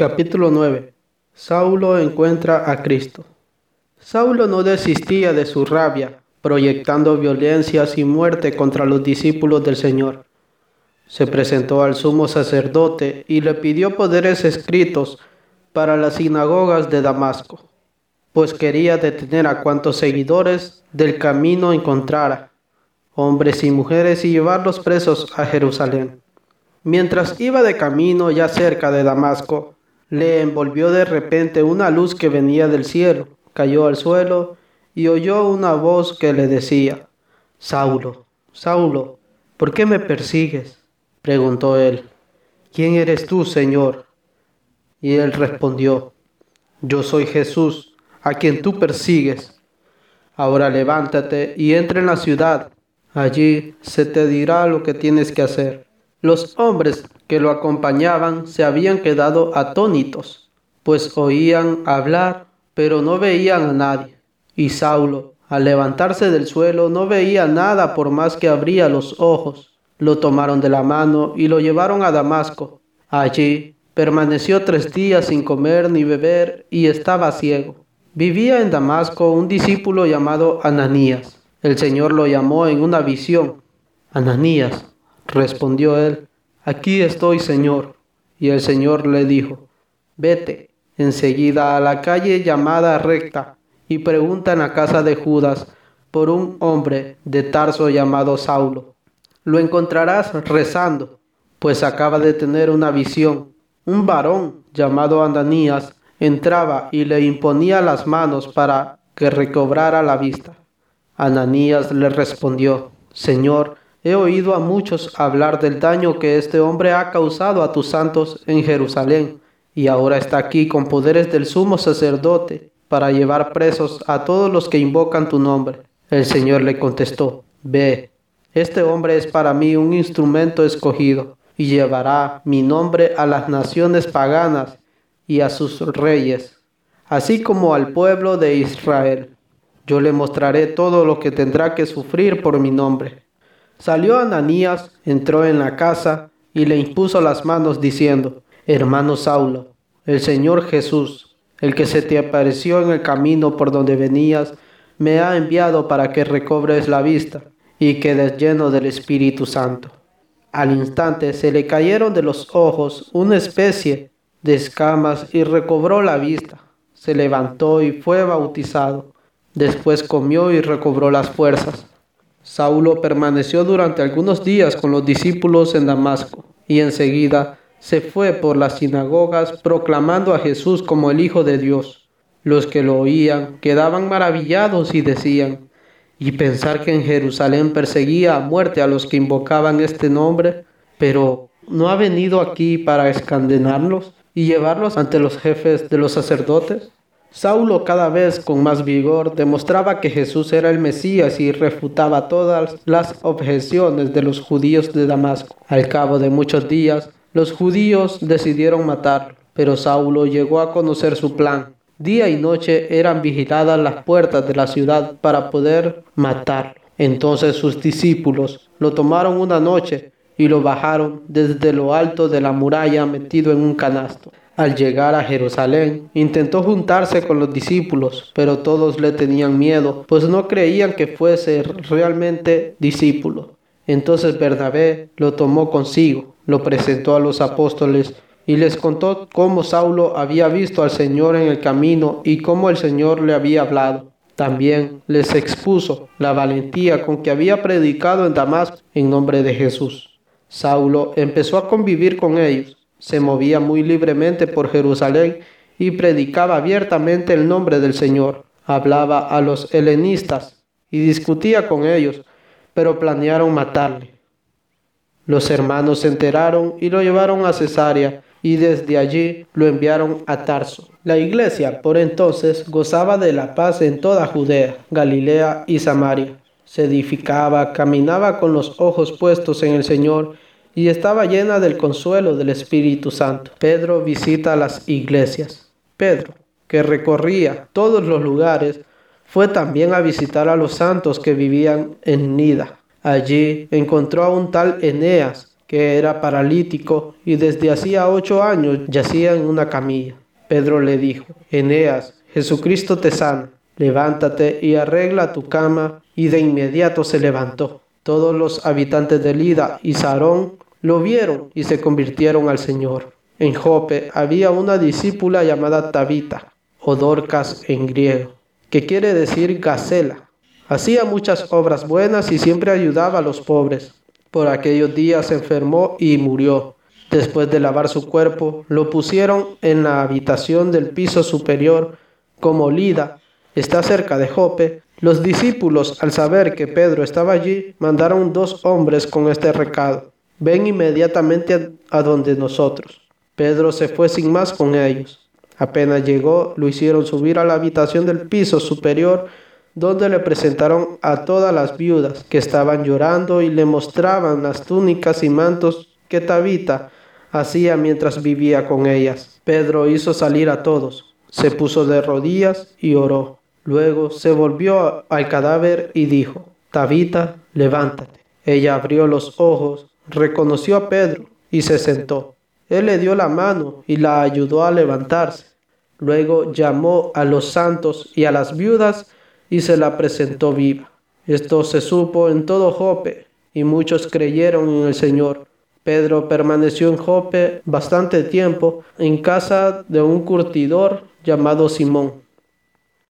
Capítulo 9. Saulo encuentra a Cristo. Saulo no desistía de su rabia, proyectando violencias y muerte contra los discípulos del Señor. Se presentó al sumo sacerdote y le pidió poderes escritos para las sinagogas de Damasco, pues quería detener a cuantos seguidores del camino encontrara, hombres y mujeres, y llevarlos presos a Jerusalén. Mientras iba de camino ya cerca de Damasco, le envolvió de repente una luz que venía del cielo, cayó al suelo y oyó una voz que le decía, Saulo, Saulo, ¿por qué me persigues? preguntó él. ¿Quién eres tú, Señor? Y él respondió, Yo soy Jesús, a quien tú persigues. Ahora levántate y entra en la ciudad. Allí se te dirá lo que tienes que hacer. Los hombres que lo acompañaban se habían quedado atónitos, pues oían hablar, pero no veían a nadie. Y Saulo, al levantarse del suelo, no veía nada por más que abría los ojos. Lo tomaron de la mano y lo llevaron a Damasco. Allí permaneció tres días sin comer ni beber y estaba ciego. Vivía en Damasco un discípulo llamado Ananías. El Señor lo llamó en una visión. Ananías, Respondió él, Aquí estoy, Señor. Y el Señor le dijo, Vete enseguida a la calle llamada recta y pregunta en la casa de Judas por un hombre de Tarso llamado Saulo. Lo encontrarás rezando, pues acaba de tener una visión. Un varón llamado Ananías entraba y le imponía las manos para que recobrara la vista. Ananías le respondió, Señor, He oído a muchos hablar del daño que este hombre ha causado a tus santos en Jerusalén, y ahora está aquí con poderes del sumo sacerdote para llevar presos a todos los que invocan tu nombre. El Señor le contestó, Ve, este hombre es para mí un instrumento escogido, y llevará mi nombre a las naciones paganas y a sus reyes, así como al pueblo de Israel. Yo le mostraré todo lo que tendrá que sufrir por mi nombre. Salió Ananías, entró en la casa y le impuso las manos diciendo, Hermano Saulo, el Señor Jesús, el que se te apareció en el camino por donde venías, me ha enviado para que recobres la vista y quedes lleno del Espíritu Santo. Al instante se le cayeron de los ojos una especie de escamas y recobró la vista. Se levantó y fue bautizado. Después comió y recobró las fuerzas. Saulo permaneció durante algunos días con los discípulos en Damasco y enseguida se fue por las sinagogas proclamando a Jesús como el Hijo de Dios. Los que lo oían quedaban maravillados y decían, y pensar que en Jerusalén perseguía a muerte a los que invocaban este nombre, pero ¿no ha venido aquí para escandenarlos y llevarlos ante los jefes de los sacerdotes? Saulo cada vez con más vigor demostraba que Jesús era el Mesías y refutaba todas las objeciones de los judíos de Damasco. Al cabo de muchos días, los judíos decidieron matarlo, pero Saulo llegó a conocer su plan. Día y noche eran vigiladas las puertas de la ciudad para poder matarlo. Entonces sus discípulos lo tomaron una noche y lo bajaron desde lo alto de la muralla metido en un canasto. Al llegar a Jerusalén, intentó juntarse con los discípulos, pero todos le tenían miedo, pues no creían que fuese realmente discípulo. Entonces Bernabé lo tomó consigo, lo presentó a los apóstoles y les contó cómo Saulo había visto al Señor en el camino y cómo el Señor le había hablado. También les expuso la valentía con que había predicado en Damasco en nombre de Jesús. Saulo empezó a convivir con ellos se movía muy libremente por Jerusalén y predicaba abiertamente el nombre del Señor. Hablaba a los helenistas y discutía con ellos, pero planearon matarle. Los hermanos se enteraron y lo llevaron a Cesarea y desde allí lo enviaron a Tarso. La iglesia por entonces gozaba de la paz en toda Judea, Galilea y Samaria. Se edificaba, caminaba con los ojos puestos en el Señor y estaba llena del consuelo del Espíritu Santo. Pedro visita las iglesias. Pedro, que recorría todos los lugares, fue también a visitar a los santos que vivían en Nida. Allí encontró a un tal Eneas, que era paralítico y desde hacía ocho años yacía en una camilla. Pedro le dijo, Eneas, Jesucristo te sana, levántate y arregla tu cama, y de inmediato se levantó. Todos los habitantes de Lida y Sarón lo vieron y se convirtieron al Señor. En Jope había una discípula llamada Tabita, o Dorcas en griego, que quiere decir gacela. Hacía muchas obras buenas y siempre ayudaba a los pobres. Por aquellos días se enfermó y murió. Después de lavar su cuerpo, lo pusieron en la habitación del piso superior, como Lida está cerca de Jope. Los discípulos, al saber que Pedro estaba allí, mandaron dos hombres con este recado. Ven inmediatamente a donde nosotros. Pedro se fue sin más con ellos. Apenas llegó, lo hicieron subir a la habitación del piso superior donde le presentaron a todas las viudas que estaban llorando y le mostraban las túnicas y mantos que Tabita hacía mientras vivía con ellas. Pedro hizo salir a todos, se puso de rodillas y oró. Luego se volvió al cadáver y dijo, Tabita, levántate. Ella abrió los ojos, reconoció a Pedro y se sentó. Él le dio la mano y la ayudó a levantarse. Luego llamó a los santos y a las viudas y se la presentó viva. Esto se supo en todo Jope, y muchos creyeron en el Señor. Pedro permaneció en Jope bastante tiempo en casa de un curtidor llamado Simón.